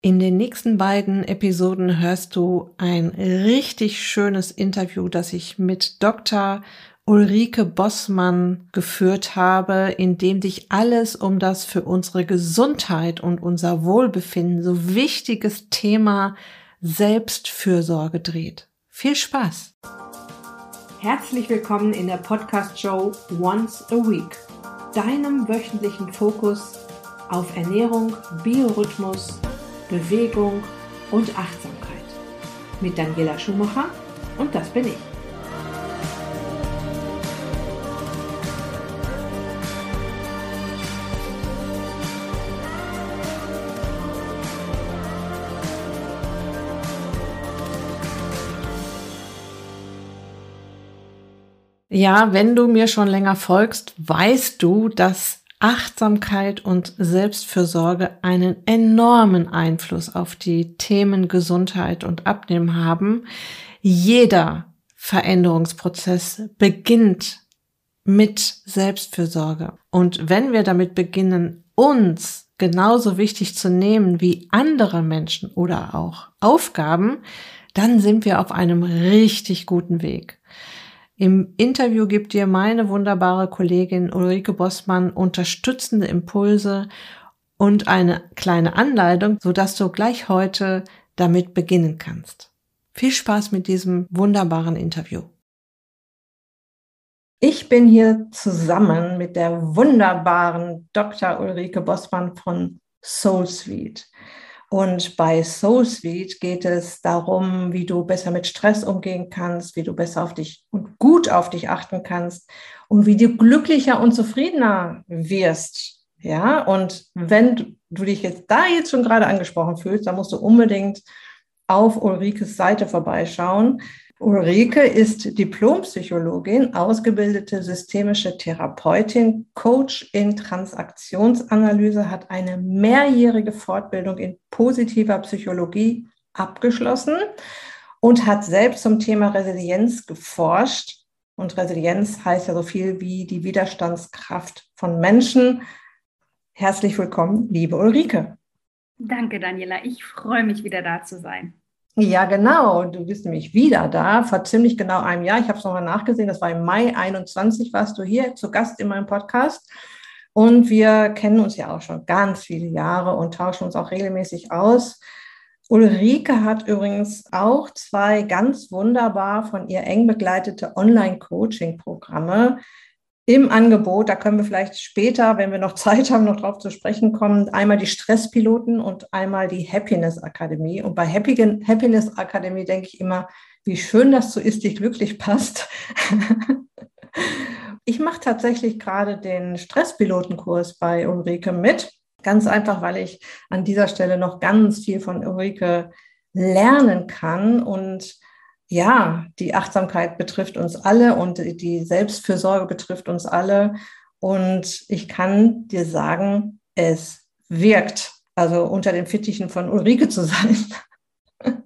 In den nächsten beiden Episoden hörst du ein richtig schönes Interview, das ich mit Dr. Ulrike Bossmann geführt habe, in dem dich alles um das für unsere Gesundheit und unser Wohlbefinden so wichtiges Thema Selbstfürsorge dreht. Viel Spaß! Herzlich willkommen in der Podcast-Show Once a Week, deinem wöchentlichen Fokus auf Ernährung, Biorhythmus, Bewegung und Achtsamkeit. Mit Daniela Schumacher und das bin ich. Ja, wenn du mir schon länger folgst, weißt du, dass Achtsamkeit und Selbstfürsorge einen enormen Einfluss auf die Themen Gesundheit und Abnehmen haben. Jeder Veränderungsprozess beginnt mit Selbstfürsorge. Und wenn wir damit beginnen, uns genauso wichtig zu nehmen wie andere Menschen oder auch Aufgaben, dann sind wir auf einem richtig guten Weg. Im Interview gibt dir meine wunderbare Kollegin Ulrike Bossmann unterstützende Impulse und eine kleine Anleitung, sodass du gleich heute damit beginnen kannst. Viel Spaß mit diesem wunderbaren Interview. Ich bin hier zusammen mit der wunderbaren Dr. Ulrike Bossmann von Soul Suite. Und bei Soul geht es darum, wie du besser mit Stress umgehen kannst, wie du besser auf dich und gut auf dich achten kannst und wie du glücklicher und zufriedener wirst. Ja, und wenn du dich jetzt da jetzt schon gerade angesprochen fühlst, dann musst du unbedingt auf Ulrikes Seite vorbeischauen. Ulrike ist Diplompsychologin, ausgebildete systemische Therapeutin, Coach in Transaktionsanalyse, hat eine mehrjährige Fortbildung in positiver Psychologie abgeschlossen und hat selbst zum Thema Resilienz geforscht. Und Resilienz heißt ja so viel wie die Widerstandskraft von Menschen. Herzlich willkommen, liebe Ulrike. Danke, Daniela. Ich freue mich, wieder da zu sein. Ja, genau. Du bist nämlich wieder da, vor ziemlich genau einem Jahr. Ich habe es nochmal nachgesehen, das war im Mai 21, warst du hier zu Gast in meinem Podcast. Und wir kennen uns ja auch schon ganz viele Jahre und tauschen uns auch regelmäßig aus. Ulrike hat übrigens auch zwei ganz wunderbar von ihr eng begleitete Online-Coaching-Programme im Angebot. Da können wir vielleicht später, wenn wir noch Zeit haben, noch drauf zu sprechen kommen. Einmal die Stresspiloten und einmal die Happiness Akademie. Und bei Happy, Happiness Akademie denke ich immer, wie schön das so ist, dich glücklich passt. ich mache tatsächlich gerade den Stresspilotenkurs bei Ulrike mit. Ganz einfach, weil ich an dieser Stelle noch ganz viel von Ulrike lernen kann und ja, die Achtsamkeit betrifft uns alle und die Selbstfürsorge betrifft uns alle. Und ich kann dir sagen, es wirkt, also unter den Fittichen von Ulrike zu sein.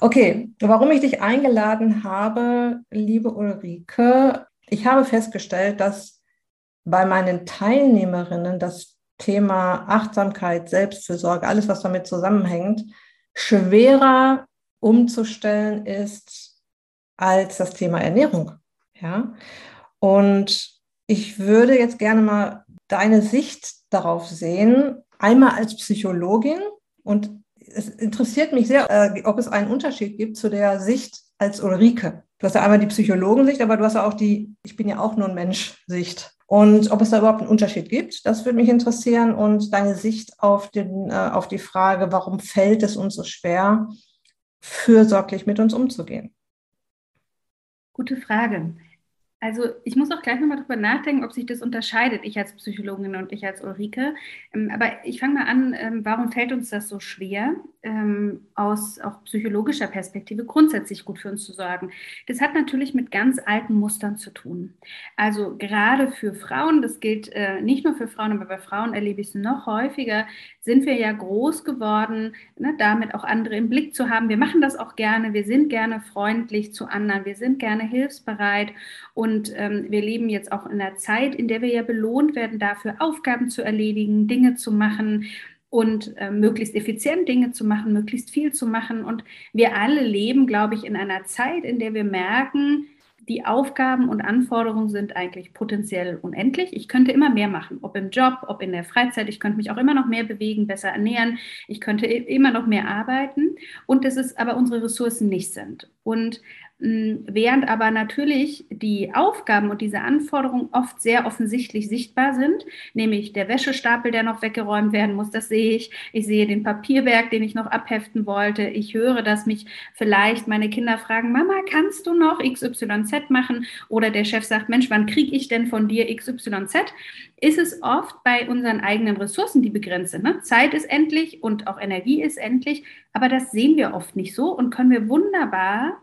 okay, warum ich dich eingeladen habe, liebe Ulrike, ich habe festgestellt, dass bei meinen Teilnehmerinnen das Thema Achtsamkeit, Selbstfürsorge, alles, was damit zusammenhängt, schwerer umzustellen ist als das Thema Ernährung. Ja? Und ich würde jetzt gerne mal deine Sicht darauf sehen, einmal als Psychologin und es interessiert mich sehr, äh, ob es einen Unterschied gibt zu der Sicht als Ulrike. Du hast ja einmal die Psychologensicht, aber du hast ja auch die, ich bin ja auch nur ein Mensch-Sicht. Und ob es da überhaupt einen Unterschied gibt, das würde mich interessieren. Und deine Sicht auf, den, äh, auf die Frage, warum fällt es uns so schwer, fürsorglich mit uns umzugehen? Gute Frage. Also ich muss auch gleich nochmal drüber nachdenken, ob sich das unterscheidet, ich als Psychologin und ich als Ulrike. Ähm, aber ich fange mal an, ähm, warum fällt uns das so schwer, ähm, aus auch psychologischer Perspektive grundsätzlich gut für uns zu sorgen? Das hat natürlich mit ganz alten Mustern zu tun. Also gerade für Frauen, das gilt äh, nicht nur für Frauen, aber bei Frauen erlebe ich es noch häufiger, sind wir ja groß geworden, ne, damit auch andere im Blick zu haben. Wir machen das auch gerne, wir sind gerne freundlich zu anderen, wir sind gerne hilfsbereit und ähm, wir leben jetzt auch in einer Zeit, in der wir ja belohnt werden dafür, Aufgaben zu erledigen, Dinge zu machen, und äh, möglichst effizient Dinge zu machen, möglichst viel zu machen. Und wir alle leben, glaube ich, in einer Zeit, in der wir merken, die Aufgaben und Anforderungen sind eigentlich potenziell unendlich. Ich könnte immer mehr machen, ob im Job, ob in der Freizeit. Ich könnte mich auch immer noch mehr bewegen, besser ernähren. Ich könnte immer noch mehr arbeiten. Und dass es aber unsere Ressourcen nicht sind. Und während aber natürlich die Aufgaben und diese Anforderungen oft sehr offensichtlich sichtbar sind, nämlich der Wäschestapel, der noch weggeräumt werden muss, das sehe ich. Ich sehe den Papierberg, den ich noch abheften wollte. Ich höre, dass mich vielleicht meine Kinder fragen, Mama, kannst du noch XYZ machen? Oder der Chef sagt, Mensch, wann kriege ich denn von dir XYZ? Ist es oft bei unseren eigenen Ressourcen die begrenzt. Ne? Zeit ist endlich und auch Energie ist endlich, aber das sehen wir oft nicht so und können wir wunderbar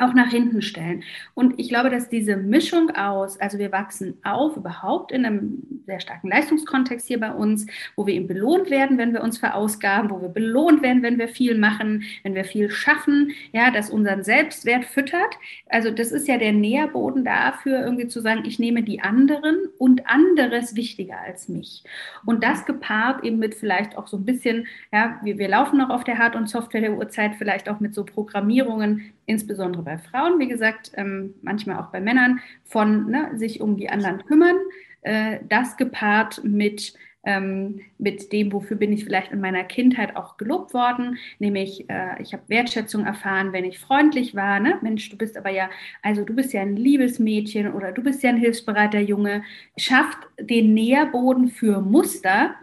auch nach hinten stellen. Und ich glaube, dass diese Mischung aus, also wir wachsen auf überhaupt in einem sehr starken Leistungskontext hier bei uns, wo wir eben belohnt werden, wenn wir uns verausgaben, wo wir belohnt werden, wenn wir viel machen, wenn wir viel schaffen, ja, das unseren Selbstwert füttert. Also das ist ja der Nährboden dafür, irgendwie zu sagen, ich nehme die anderen und anderes wichtiger als mich. Und das gepaart eben mit vielleicht auch so ein bisschen, ja, wir, wir laufen noch auf der Hard- und Software der Uhrzeit, vielleicht auch mit so Programmierungen, insbesondere bei Frauen, wie gesagt, ähm, manchmal auch bei Männern, von ne, sich um die anderen kümmern. Äh, das gepaart mit, ähm, mit dem, wofür bin ich vielleicht in meiner Kindheit auch gelobt worden, nämlich äh, ich habe Wertschätzung erfahren, wenn ich freundlich war. Ne? Mensch, du bist aber ja, also du bist ja ein liebes Mädchen oder du bist ja ein hilfsbereiter Junge. Schafft den Nährboden für Muster,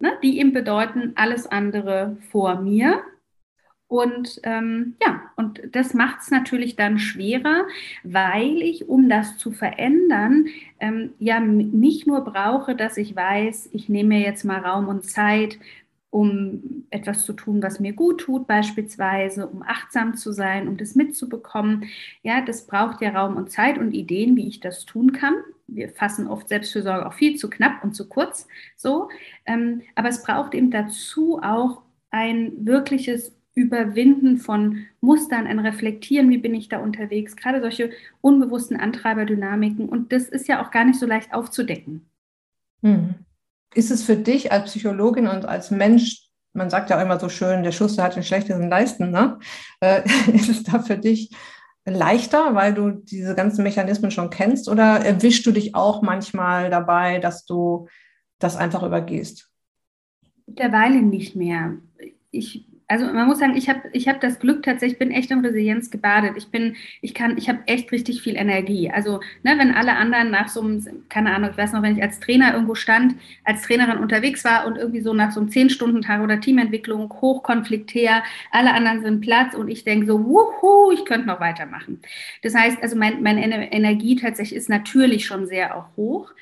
ne, die ihm bedeuten, alles andere vor mir und ähm, ja, und das macht es natürlich dann schwerer, weil ich, um das zu verändern, ähm, ja nicht nur brauche, dass ich weiß, ich nehme mir jetzt mal Raum und Zeit, um etwas zu tun, was mir gut tut, beispielsweise, um achtsam zu sein, um das mitzubekommen. Ja, das braucht ja Raum und Zeit und Ideen, wie ich das tun kann. Wir fassen oft Selbstfürsorge auch viel zu knapp und zu kurz so. Ähm, aber es braucht eben dazu auch ein wirkliches Überwinden von Mustern, ein Reflektieren, wie bin ich da unterwegs, gerade solche unbewussten Antreiberdynamiken. Und das ist ja auch gar nicht so leicht aufzudecken. Hm. Ist es für dich als Psychologin und als Mensch, man sagt ja auch immer so schön, der Schuster hat den schlechtesten Leisten, ne? Äh, ist es da für dich leichter, weil du diese ganzen Mechanismen schon kennst oder erwischst du dich auch manchmal dabei, dass du das einfach übergehst? Mittlerweile nicht mehr. Ich also man muss sagen, ich habe ich hab das Glück tatsächlich, ich bin echt in Resilienz gebadet. Ich bin, ich kann, ich habe echt richtig viel Energie. Also, ne, wenn alle anderen nach so einem, keine Ahnung, ich weiß noch, wenn ich als Trainer irgendwo stand, als Trainerin unterwegs war und irgendwie so nach so einem Zehn-Stunden-Tag oder Teamentwicklung, hochkonfliktär, alle anderen sind Platz und ich denke so, wuhu, ich könnte noch weitermachen. Das heißt, also mein, meine Energie tatsächlich ist natürlich schon sehr auch hoch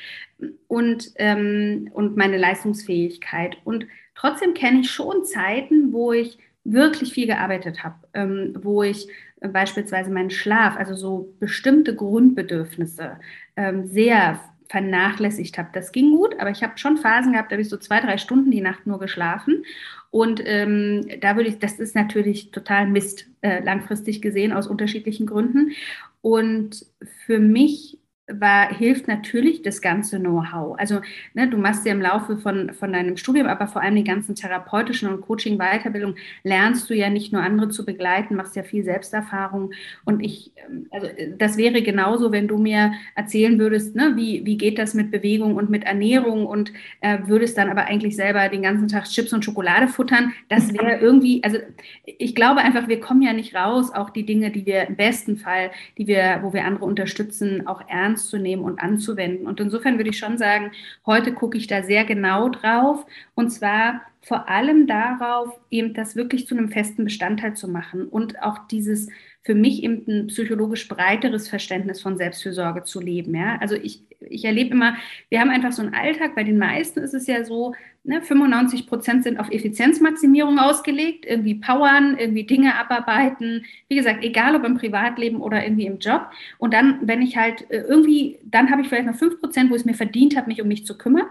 und, ähm, und meine Leistungsfähigkeit. Und Trotzdem kenne ich schon Zeiten, wo ich wirklich viel gearbeitet habe, ähm, wo ich äh, beispielsweise meinen Schlaf, also so bestimmte Grundbedürfnisse ähm, sehr vernachlässigt habe. Das ging gut, aber ich habe schon Phasen gehabt, da habe ich so zwei, drei Stunden die Nacht nur geschlafen. Und ähm, da würde ich, das ist natürlich total Mist, äh, langfristig gesehen, aus unterschiedlichen Gründen. Und für mich war, hilft natürlich das ganze Know-how. Also ne, du machst ja im Laufe von, von deinem Studium, aber vor allem die ganzen therapeutischen und Coaching-Weiterbildung, lernst du ja nicht nur andere zu begleiten, machst ja viel Selbsterfahrung. Und ich, ähm, also das wäre genauso, wenn du mir erzählen würdest, ne, wie, wie geht das mit Bewegung und mit Ernährung und äh, würdest dann aber eigentlich selber den ganzen Tag Chips und Schokolade futtern. Das wäre irgendwie, also ich glaube einfach, wir kommen ja nicht raus, auch die Dinge, die wir im besten Fall, die wir, wo wir andere unterstützen, auch ernst ernst zu nehmen und anzuwenden. Und insofern würde ich schon sagen, heute gucke ich da sehr genau drauf und zwar vor allem darauf, eben das wirklich zu einem festen Bestandteil zu machen und auch dieses für mich eben ein psychologisch breiteres Verständnis von Selbstfürsorge zu leben. Ja? Also ich, ich erlebe immer, wir haben einfach so einen Alltag, bei den meisten ist es ja so, ne, 95 Prozent sind auf Effizienzmaximierung ausgelegt, irgendwie powern, irgendwie Dinge abarbeiten, wie gesagt, egal ob im Privatleben oder irgendwie im Job. Und dann, wenn ich halt äh, irgendwie, dann habe ich vielleicht noch 5 Prozent, wo ich es mir verdient habe, mich um mich zu kümmern.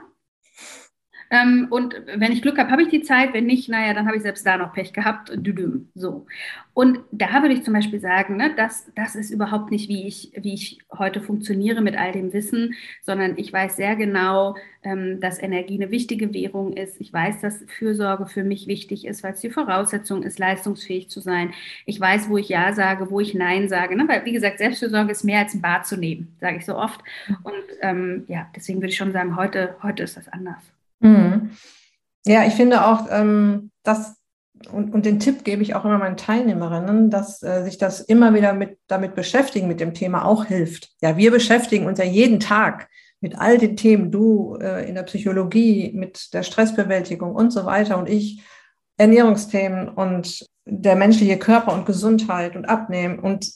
Ähm, und wenn ich Glück habe, habe ich die Zeit. Wenn nicht, naja, dann habe ich selbst da noch Pech gehabt. So. Und da würde ich zum Beispiel sagen, ne, das, das ist überhaupt nicht, wie ich, wie ich heute funktioniere mit all dem Wissen, sondern ich weiß sehr genau, ähm, dass Energie eine wichtige Währung ist. Ich weiß, dass Fürsorge für mich wichtig ist, weil es die Voraussetzung ist, leistungsfähig zu sein. Ich weiß, wo ich Ja sage, wo ich Nein sage. Ne? Weil, wie gesagt, Selbstfürsorge ist mehr als ein Bad zu nehmen, sage ich so oft. Und ähm, ja, deswegen würde ich schon sagen, heute, heute ist das anders. Mhm. Ja, ich finde auch, ähm, dass, und, und den Tipp gebe ich auch immer meinen Teilnehmerinnen, dass äh, sich das immer wieder mit, damit beschäftigen, mit dem Thema auch hilft. Ja, wir beschäftigen uns ja jeden Tag mit all den Themen, du äh, in der Psychologie, mit der Stressbewältigung und so weiter und ich Ernährungsthemen und der menschliche Körper und Gesundheit und Abnehmen. Und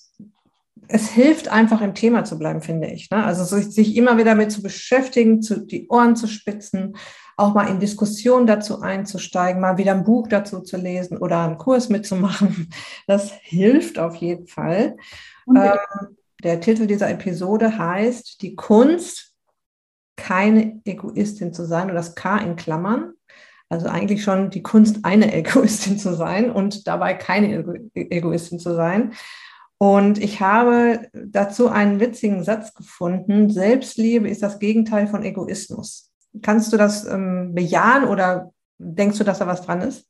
es hilft einfach im Thema zu bleiben, finde ich. Ne? Also sich immer wieder damit zu beschäftigen, zu, die Ohren zu spitzen auch mal in Diskussionen dazu einzusteigen, mal wieder ein Buch dazu zu lesen oder einen Kurs mitzumachen. Das hilft auf jeden Fall. Ähm, der Titel dieser Episode heißt Die Kunst, keine Egoistin zu sein, oder das K in Klammern. Also eigentlich schon die Kunst, eine Egoistin zu sein und dabei keine Ego Egoistin zu sein. Und ich habe dazu einen witzigen Satz gefunden. Selbstliebe ist das Gegenteil von Egoismus. Kannst du das ähm, bejahen oder denkst du, dass da was dran ist?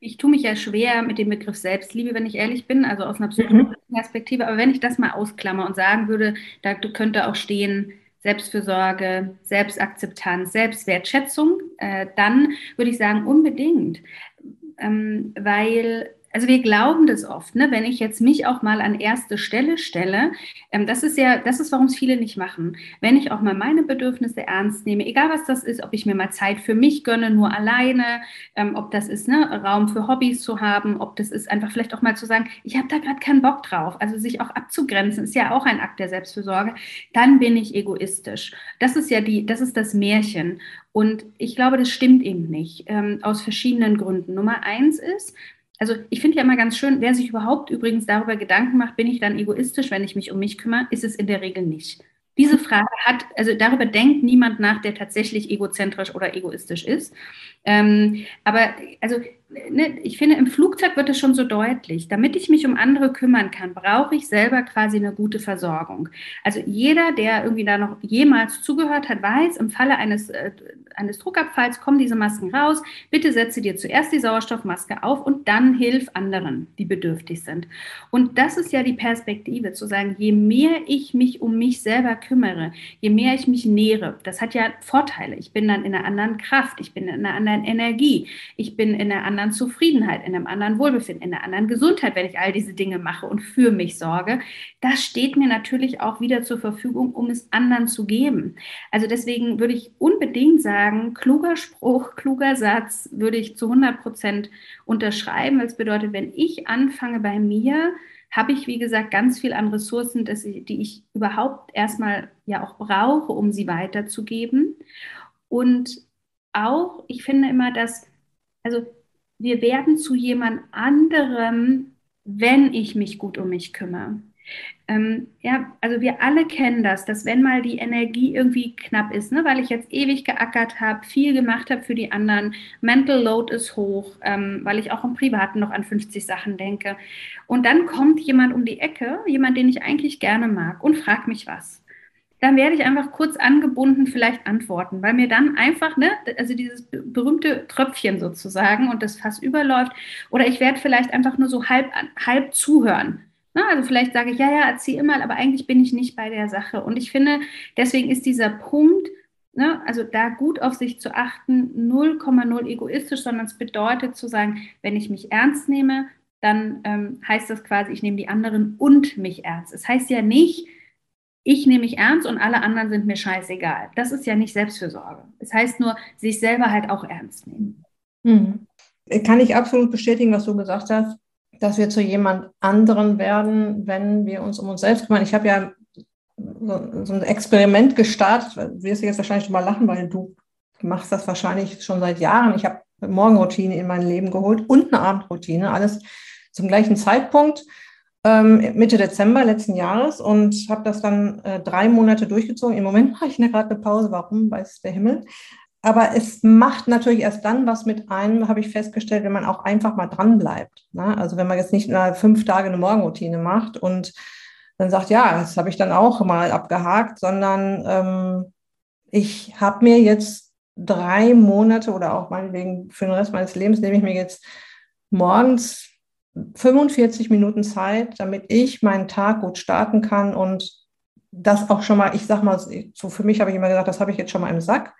Ich tue mich ja schwer mit dem Begriff Selbstliebe, wenn ich ehrlich bin, also aus einer psychologischen mhm. Perspektive. Aber wenn ich das mal ausklammer und sagen würde, da könnte auch stehen, Selbstfürsorge, Selbstakzeptanz, Selbstwertschätzung, äh, dann würde ich sagen, unbedingt. Ähm, weil also wir glauben das oft, ne? wenn ich jetzt mich auch mal an erste Stelle stelle, ähm, das ist ja, das ist, warum es viele nicht machen. Wenn ich auch mal meine Bedürfnisse ernst nehme, egal was das ist, ob ich mir mal Zeit für mich gönne, nur alleine, ähm, ob das ist, ne, Raum für Hobbys zu haben, ob das ist, einfach vielleicht auch mal zu sagen, ich habe da gerade keinen Bock drauf. Also sich auch abzugrenzen, ist ja auch ein Akt der Selbstfürsorge. Dann bin ich egoistisch. Das ist ja die, das ist das Märchen. Und ich glaube, das stimmt eben nicht, ähm, aus verschiedenen Gründen. Nummer eins ist, also ich finde ja immer ganz schön, wer sich überhaupt übrigens darüber Gedanken macht, bin ich dann egoistisch, wenn ich mich um mich kümmere, ist es in der Regel nicht. Diese Frage hat, also darüber denkt niemand nach, der tatsächlich egozentrisch oder egoistisch ist. Ähm, aber also ne, ich finde, im Flugzeug wird es schon so deutlich. Damit ich mich um andere kümmern kann, brauche ich selber quasi eine gute Versorgung. Also jeder, der irgendwie da noch jemals zugehört hat, weiß, im Falle eines, äh, eines Druckabfalls kommen diese Masken raus. Bitte setze dir zuerst die Sauerstoffmaske auf und dann hilf anderen, die bedürftig sind. Und das ist ja die Perspektive, zu sagen, je mehr ich mich um mich selber kümmere, je mehr ich mich nähere, das hat ja Vorteile. Ich bin dann in einer anderen Kraft, ich bin in einer anderen Energie, ich bin in einer anderen Zufriedenheit, in einem anderen Wohlbefinden, in einer anderen Gesundheit, wenn ich all diese Dinge mache und für mich sorge, das steht mir natürlich auch wieder zur Verfügung, um es anderen zu geben. Also deswegen würde ich unbedingt sagen, kluger Spruch, kluger Satz würde ich zu 100 Prozent unterschreiben, es bedeutet, wenn ich anfange bei mir, habe ich, wie gesagt, ganz viel an Ressourcen, ich, die ich überhaupt erstmal ja auch brauche, um sie weiterzugeben. Und auch, ich finde immer, dass, also wir werden zu jemand anderem, wenn ich mich gut um mich kümmere. Ähm, ja, also wir alle kennen das, dass wenn mal die Energie irgendwie knapp ist, ne, weil ich jetzt ewig geackert habe, viel gemacht habe für die anderen, Mental Load ist hoch, ähm, weil ich auch im Privaten noch an 50 Sachen denke. Und dann kommt jemand um die Ecke, jemand, den ich eigentlich gerne mag und fragt mich was dann werde ich einfach kurz angebunden vielleicht antworten, weil mir dann einfach, ne, also dieses berühmte Tröpfchen sozusagen und das Fass überläuft, oder ich werde vielleicht einfach nur so halb, halb zuhören. Ne? Also vielleicht sage ich, ja, ja, erzähl immer, aber eigentlich bin ich nicht bei der Sache. Und ich finde, deswegen ist dieser Punkt, ne, also da gut auf sich zu achten, 0,0 egoistisch, sondern es bedeutet zu sagen, wenn ich mich ernst nehme, dann ähm, heißt das quasi, ich nehme die anderen und mich ernst. Es heißt ja nicht, ich nehme mich ernst und alle anderen sind mir scheißegal. Das ist ja nicht Selbstfürsorge. Es das heißt nur, sich selber halt auch ernst nehmen. Mhm. Kann ich absolut bestätigen, was du gesagt hast, dass wir zu jemand anderen werden, wenn wir uns um uns selbst kümmern. Ich habe ja so, so, ein Experiment gestartet, du wirst jetzt wahrscheinlich schon mal lachen, weil du machst das wahrscheinlich schon seit Jahren. Ich habe Morgenroutine in mein Leben geholt und eine Abendroutine, alles zum gleichen Zeitpunkt ähm, Mitte Dezember letzten Jahres und habe das dann äh, drei Monate durchgezogen. Im Moment mache ich gerade eine Pause. Warum, weiß der Himmel. Aber es macht natürlich erst dann was mit einem, habe ich festgestellt, wenn man auch einfach mal dran bleibt. Ne? Also wenn man jetzt nicht nur fünf Tage eine Morgenroutine macht und dann sagt, ja, das habe ich dann auch mal abgehakt, sondern ähm, ich habe mir jetzt drei Monate oder auch meinetwegen für den Rest meines Lebens nehme ich mir jetzt morgens 45 Minuten Zeit, damit ich meinen Tag gut starten kann und das auch schon mal, ich sag mal, so für mich habe ich immer gesagt, das habe ich jetzt schon mal im Sack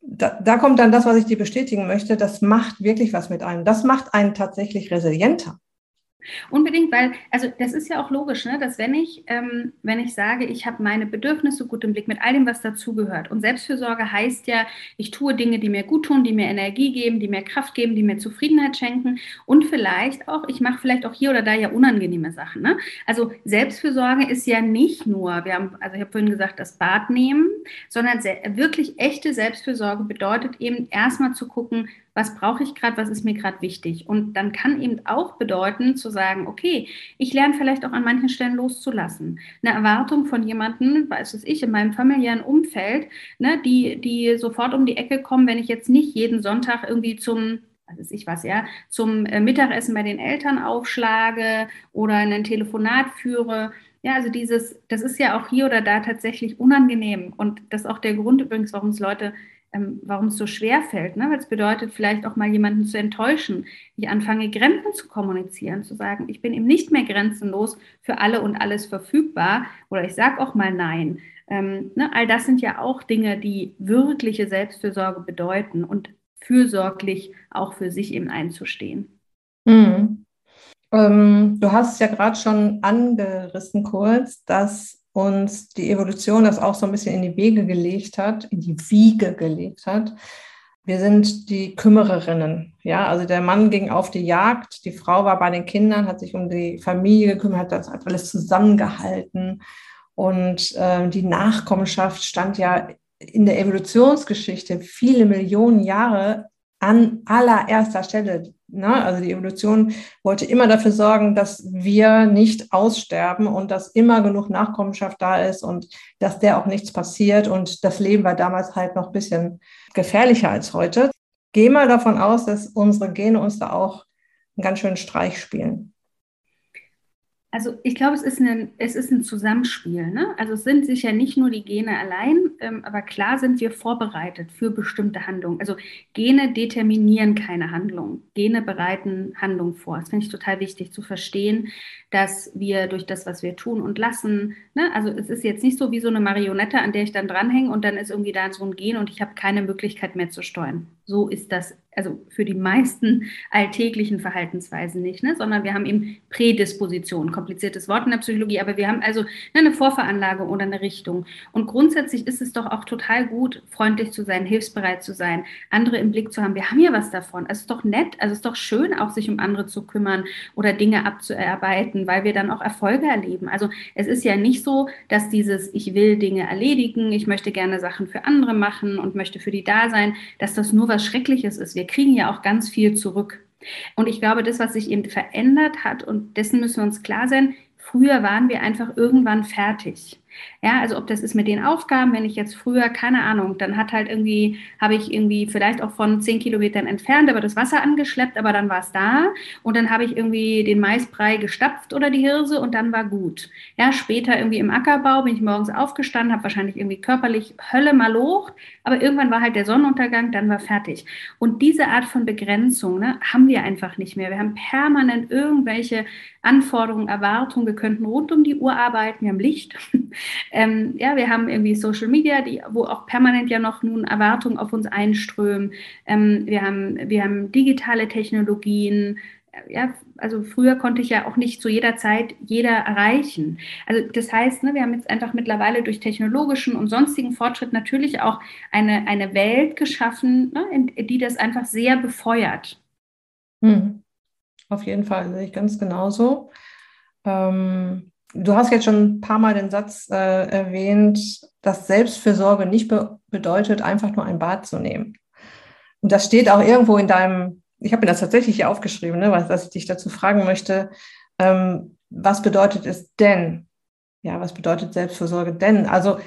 da, da kommt dann das, was ich dir bestätigen möchte, das macht wirklich was mit einem. Das macht einen tatsächlich resilienter. Unbedingt, weil, also das ist ja auch logisch, ne, dass wenn ich, ähm, wenn ich sage, ich habe meine Bedürfnisse gut im Blick mit all dem, was dazugehört. Und Selbstfürsorge heißt ja, ich tue Dinge, die mir gut tun, die mir Energie geben, die mir Kraft geben, die mir Zufriedenheit schenken. Und vielleicht auch, ich mache vielleicht auch hier oder da ja unangenehme Sachen. Ne? Also Selbstfürsorge ist ja nicht nur, wir haben, also ich habe vorhin gesagt, das Bad nehmen, sondern wirklich echte Selbstfürsorge bedeutet eben erstmal zu gucken, was brauche ich gerade, was ist mir gerade wichtig. Und dann kann eben auch bedeuten zu sagen, okay, ich lerne vielleicht auch an manchen Stellen loszulassen. Eine Erwartung von jemandem, weiß es ich, in meinem familiären Umfeld, ne, die, die sofort um die Ecke kommen, wenn ich jetzt nicht jeden Sonntag irgendwie zum was ich was, ja, zum äh, Mittagessen bei den Eltern aufschlage oder ein Telefonat führe. Ja, also dieses, das ist ja auch hier oder da tatsächlich unangenehm. Und das ist auch der Grund übrigens, warum es Leute ähm, warum es so schwer fällt, ne? weil es bedeutet, vielleicht auch mal jemanden zu enttäuschen. Ich anfange, Grenzen zu kommunizieren, zu sagen, ich bin eben nicht mehr grenzenlos für alle und alles verfügbar oder ich sage auch mal Nein. Ähm, ne? All das sind ja auch Dinge, die wirkliche Selbstfürsorge bedeuten und fürsorglich auch für sich eben einzustehen. Mhm. Ähm, du hast ja gerade schon angerissen kurz, dass uns die Evolution das auch so ein bisschen in die Wege gelegt hat, in die Wiege gelegt hat. Wir sind die Kümmererinnen. Ja, also der Mann ging auf die Jagd, die Frau war bei den Kindern, hat sich um die Familie gekümmert, hat das alles zusammengehalten. Und äh, die Nachkommenschaft stand ja in der Evolutionsgeschichte viele Millionen Jahre an allererster Stelle. Ne? Also die Evolution wollte immer dafür sorgen, dass wir nicht aussterben und dass immer genug Nachkommenschaft da ist und dass der auch nichts passiert. Und das Leben war damals halt noch ein bisschen gefährlicher als heute. Geh mal davon aus, dass unsere Gene uns da auch einen ganz schönen Streich spielen. Also ich glaube, es ist ein, es ist ein Zusammenspiel. Ne? Also es sind sicher nicht nur die Gene allein, ähm, aber klar sind wir vorbereitet für bestimmte Handlungen. Also Gene determinieren keine Handlung. Gene bereiten Handlung vor. Das finde ich total wichtig zu verstehen, dass wir durch das, was wir tun und lassen, ne? also es ist jetzt nicht so wie so eine Marionette, an der ich dann dranhänge und dann ist irgendwie da so ein Gen und ich habe keine Möglichkeit mehr zu steuern. So ist das also für die meisten alltäglichen Verhaltensweisen nicht, ne? sondern wir haben eben Prädisposition, kompliziertes Wort in der Psychologie, aber wir haben also ne, eine Vorveranlagung oder eine Richtung. Und grundsätzlich ist es doch auch total gut, freundlich zu sein, hilfsbereit zu sein, andere im Blick zu haben. Wir haben ja was davon. Es ist doch nett, also es ist doch schön, auch sich um andere zu kümmern oder Dinge abzuarbeiten, weil wir dann auch Erfolge erleben. Also es ist ja nicht so, dass dieses, ich will Dinge erledigen, ich möchte gerne Sachen für andere machen und möchte für die da sein, dass das nur was Schreckliches ist. Wir kriegen ja auch ganz viel zurück. Und ich glaube, das, was sich eben verändert hat, und dessen müssen wir uns klar sein, früher waren wir einfach irgendwann fertig. Ja, also ob das ist mit den Aufgaben, wenn ich jetzt früher, keine Ahnung, dann hat halt irgendwie, habe ich irgendwie vielleicht auch von zehn Kilometern entfernt, aber das Wasser angeschleppt, aber dann war es da und dann habe ich irgendwie den Maisbrei gestapft oder die Hirse und dann war gut. Ja, später irgendwie im Ackerbau bin ich morgens aufgestanden, habe wahrscheinlich irgendwie körperlich Hölle malocht, aber irgendwann war halt der Sonnenuntergang, dann war fertig. Und diese Art von Begrenzung ne, haben wir einfach nicht mehr. Wir haben permanent irgendwelche Anforderungen, Erwartungen, wir könnten rund um die Uhr arbeiten, wir haben Licht. Ähm, ja, wir haben irgendwie Social Media, die, wo auch permanent ja noch nun Erwartungen auf uns einströmen. Ähm, wir, haben, wir haben digitale Technologien. Ja, also früher konnte ich ja auch nicht zu jeder Zeit jeder erreichen. Also das heißt, ne, wir haben jetzt einfach mittlerweile durch technologischen und sonstigen Fortschritt natürlich auch eine, eine Welt geschaffen, ne, die das einfach sehr befeuert. Hm. Auf jeden Fall, sehe ich ganz genauso. Ähm, Du hast jetzt schon ein paar Mal den Satz äh, erwähnt, dass Selbstfürsorge nicht be bedeutet, einfach nur ein Bad zu nehmen. Und das steht auch irgendwo in deinem, ich habe mir das tatsächlich hier aufgeschrieben, ne, was, was ich dich dazu fragen möchte. Ähm, was bedeutet es denn? Ja, was bedeutet Selbstfürsorge denn? Also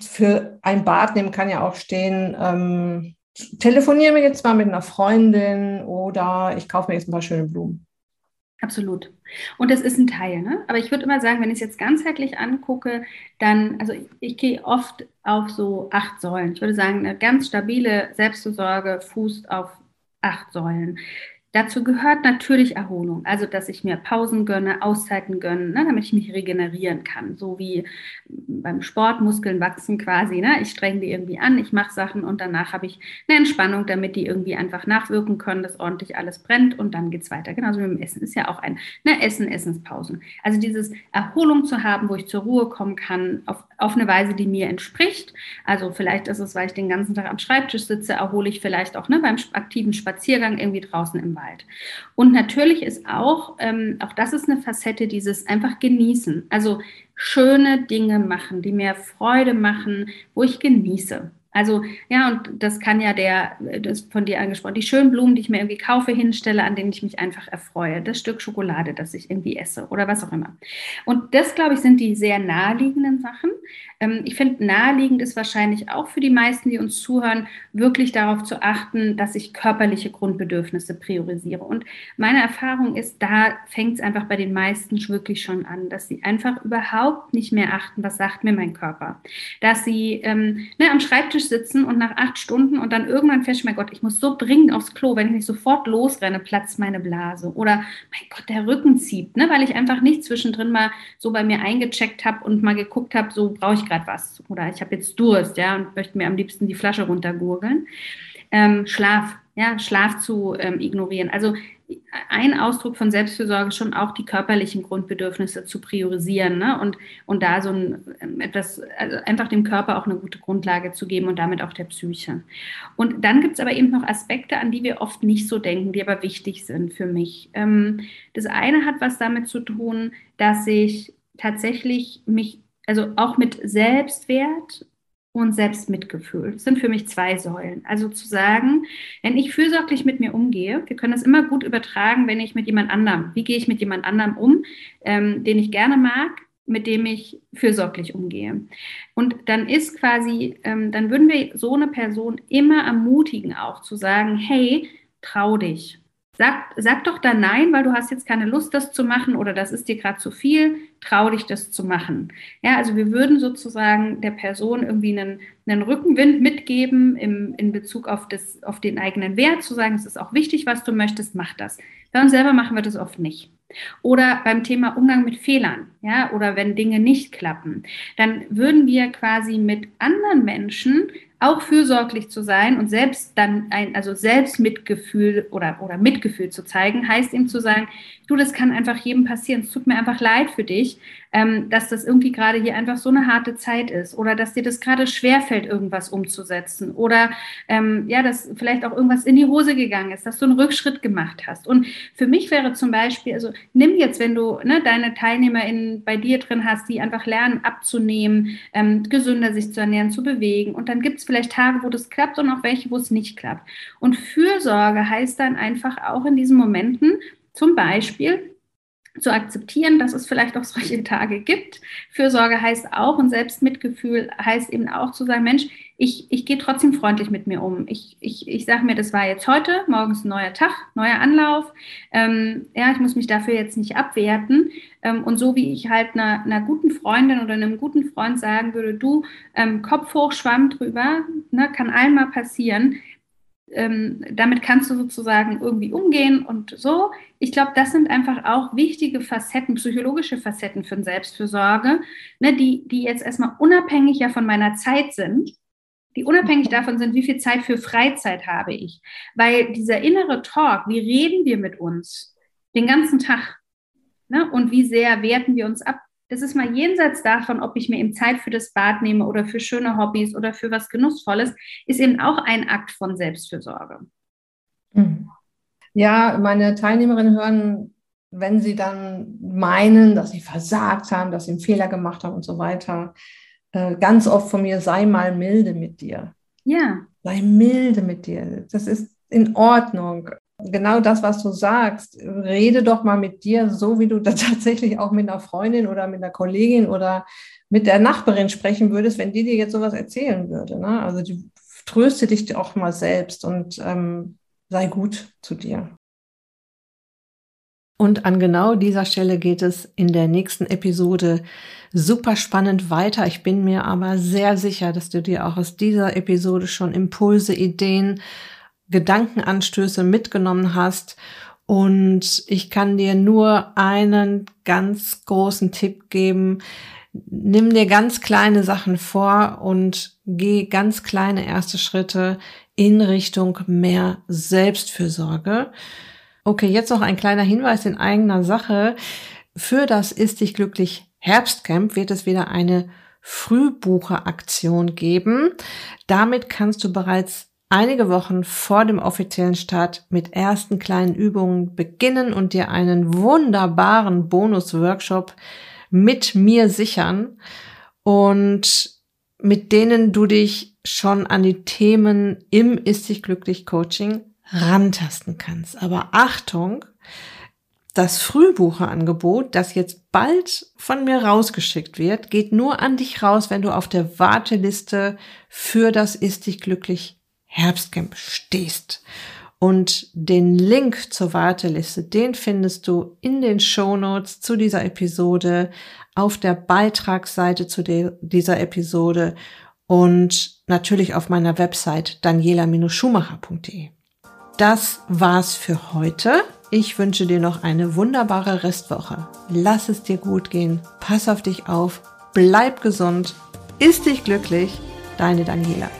für ein Bad nehmen kann ja auch stehen, ähm, telefonieren wir jetzt mal mit einer Freundin oder ich kaufe mir jetzt ein paar schöne Blumen. Absolut. Und das ist ein Teil, ne? Aber ich würde immer sagen, wenn ich es jetzt ganzheitlich angucke, dann, also ich, ich gehe oft auf so acht Säulen. Ich würde sagen, eine ganz stabile Selbstversorge fußt auf acht Säulen. Dazu gehört natürlich Erholung, also dass ich mir Pausen gönne, Auszeiten gönne, ne, damit ich mich regenerieren kann, so wie beim Sport Muskeln wachsen quasi. Ne? Ich strenge die irgendwie an, ich mache Sachen und danach habe ich eine Entspannung, damit die irgendwie einfach nachwirken können, dass ordentlich alles brennt und dann geht es weiter. Genauso wie mit Essen ist ja auch ein ne, Essen, Essenspausen. Also dieses Erholung zu haben, wo ich zur Ruhe kommen kann, auf, auf eine Weise, die mir entspricht. Also vielleicht ist es, weil ich den ganzen Tag am Schreibtisch sitze, erhole ich vielleicht auch ne, beim aktiven Spaziergang irgendwie draußen im Wald. Und natürlich ist auch, ähm, auch das ist eine Facette, dieses einfach genießen. Also schöne Dinge machen, die mir Freude machen, wo ich genieße. Also ja, und das kann ja der, das von dir angesprochen, die schönen Blumen, die ich mir irgendwie kaufe, hinstelle, an denen ich mich einfach erfreue, das Stück Schokolade, das ich irgendwie esse oder was auch immer. Und das, glaube ich, sind die sehr naheliegenden Sachen. Ähm, ich finde, naheliegend ist wahrscheinlich auch für die meisten, die uns zuhören, wirklich darauf zu achten, dass ich körperliche Grundbedürfnisse priorisiere. Und meine Erfahrung ist, da fängt es einfach bei den meisten wirklich schon an, dass sie einfach überhaupt nicht mehr achten, was sagt mir mein Körper. Dass sie ähm, ne, am Schreibtisch sitzen und nach acht Stunden und dann irgendwann feststellen, mein Gott, ich muss so dringend aufs Klo, wenn ich nicht sofort losrenne, platzt meine Blase. Oder mein Gott, der Rücken zieht, ne, weil ich einfach nicht zwischendrin mal so bei mir eingecheckt habe und mal geguckt habe, so brauche ich gerade was oder ich habe jetzt Durst, ja, und möchte mir am liebsten die Flasche runtergurgeln. Ähm, Schlaf, ja, Schlaf zu ähm, ignorieren. Also ein Ausdruck von Selbstfürsorge schon auch die körperlichen Grundbedürfnisse zu priorisieren ne? und, und da so ein, ähm, etwas, also einfach dem Körper auch eine gute Grundlage zu geben und damit auch der Psyche. Und dann gibt es aber eben noch Aspekte, an die wir oft nicht so denken, die aber wichtig sind für mich. Ähm, das eine hat was damit zu tun, dass ich tatsächlich mich also auch mit Selbstwert und Selbstmitgefühl. Das sind für mich zwei Säulen. Also zu sagen, wenn ich fürsorglich mit mir umgehe, wir können das immer gut übertragen, wenn ich mit jemand anderem, wie gehe ich mit jemand anderem um, ähm, den ich gerne mag, mit dem ich fürsorglich umgehe. Und dann ist quasi, ähm, dann würden wir so eine Person immer ermutigen, auch zu sagen, hey, trau dich. Sag, sag doch da nein, weil du hast jetzt keine Lust, das zu machen oder das ist dir gerade zu viel trau dich das zu machen. Ja, also wir würden sozusagen der Person irgendwie einen, einen Rückenwind mitgeben im, in Bezug auf, das, auf den eigenen Wert, zu sagen, es ist auch wichtig, was du möchtest, mach das. Bei uns selber machen wir das oft nicht. Oder beim Thema Umgang mit Fehlern, ja, oder wenn Dinge nicht klappen, dann würden wir quasi mit anderen Menschen auch fürsorglich zu sein und selbst dann ein, also Selbstmitgefühl oder, oder Mitgefühl zu zeigen, heißt ihm zu sagen, du, das kann einfach jedem passieren. Es tut mir einfach leid für dich, ähm, dass das irgendwie gerade hier einfach so eine harte Zeit ist oder dass dir das gerade schwerfällt, irgendwas umzusetzen oder ähm, ja, dass vielleicht auch irgendwas in die Hose gegangen ist, dass du einen Rückschritt gemacht hast. Und für mich wäre zum Beispiel, also nimm jetzt, wenn du ne, deine TeilnehmerInnen bei dir drin hast, die einfach lernen abzunehmen, ähm, gesünder sich zu ernähren, zu bewegen und dann gibt es vielleicht Tage, wo das klappt und auch welche, wo es nicht klappt. Und Fürsorge heißt dann einfach auch in diesen Momenten, zum Beispiel zu akzeptieren, dass es vielleicht auch solche Tage gibt. Fürsorge heißt auch und Selbstmitgefühl heißt eben auch zu sagen, Mensch, ich, ich gehe trotzdem freundlich mit mir um. Ich, ich, ich sage mir, das war jetzt heute, morgen ist ein neuer Tag, neuer Anlauf. Ähm, ja, ich muss mich dafür jetzt nicht abwerten. Ähm, und so wie ich halt einer, einer, guten Freundin oder einem guten Freund sagen würde, du, ähm, Kopf hoch, Schwamm drüber, ne, kann einmal passieren ähm, damit kannst du sozusagen irgendwie umgehen und so. Ich glaube, das sind einfach auch wichtige Facetten, psychologische Facetten für Selbstfürsorge, ne, die, die jetzt erstmal unabhängig ja von meiner Zeit sind, die unabhängig mhm. davon sind, wie viel Zeit für Freizeit habe ich. Weil dieser innere Talk, wie reden wir mit uns den ganzen Tag? Ne, und wie sehr werten wir uns ab? Das ist mal jenseits davon, ob ich mir eben Zeit für das Bad nehme oder für schöne Hobbys oder für was Genussvolles, ist eben auch ein Akt von Selbstfürsorge. Mhm. Ja, meine Teilnehmerinnen hören, wenn sie dann meinen, dass sie versagt haben, dass sie einen Fehler gemacht haben und so weiter, äh, ganz oft von mir, sei mal milde mit dir. Ja. Sei milde mit dir. Das ist in Ordnung genau das, was du sagst. Rede doch mal mit dir, so wie du tatsächlich auch mit einer Freundin oder mit einer Kollegin oder mit der Nachbarin sprechen würdest, wenn die dir jetzt sowas erzählen würde. Ne? Also die tröste dich auch mal selbst und ähm, sei gut zu dir. Und an genau dieser Stelle geht es in der nächsten Episode super spannend weiter. Ich bin mir aber sehr sicher, dass du dir auch aus dieser Episode schon Impulse, Ideen, Gedankenanstöße mitgenommen hast. Und ich kann dir nur einen ganz großen Tipp geben. Nimm dir ganz kleine Sachen vor und geh ganz kleine erste Schritte in Richtung mehr Selbstfürsorge. Okay, jetzt noch ein kleiner Hinweis in eigener Sache. Für das Ist dich glücklich Herbstcamp wird es wieder eine Frühbucheraktion geben. Damit kannst du bereits einige Wochen vor dem offiziellen Start mit ersten kleinen Übungen beginnen und dir einen wunderbaren Bonus-Workshop mit mir sichern und mit denen du dich schon an die Themen im Ist dich glücklich Coaching rantasten kannst. Aber Achtung, das Frühbucherangebot, das jetzt bald von mir rausgeschickt wird, geht nur an dich raus, wenn du auf der Warteliste für das Ist dich glücklich Herbstcamp stehst. Und den Link zur Warteliste, den findest du in den Show Notes zu dieser Episode, auf der Beitragsseite zu dieser Episode und natürlich auf meiner Website daniela-schumacher.de. Das war's für heute. Ich wünsche dir noch eine wunderbare Restwoche. Lass es dir gut gehen. Pass auf dich auf. Bleib gesund. Ist dich glücklich. Deine Daniela.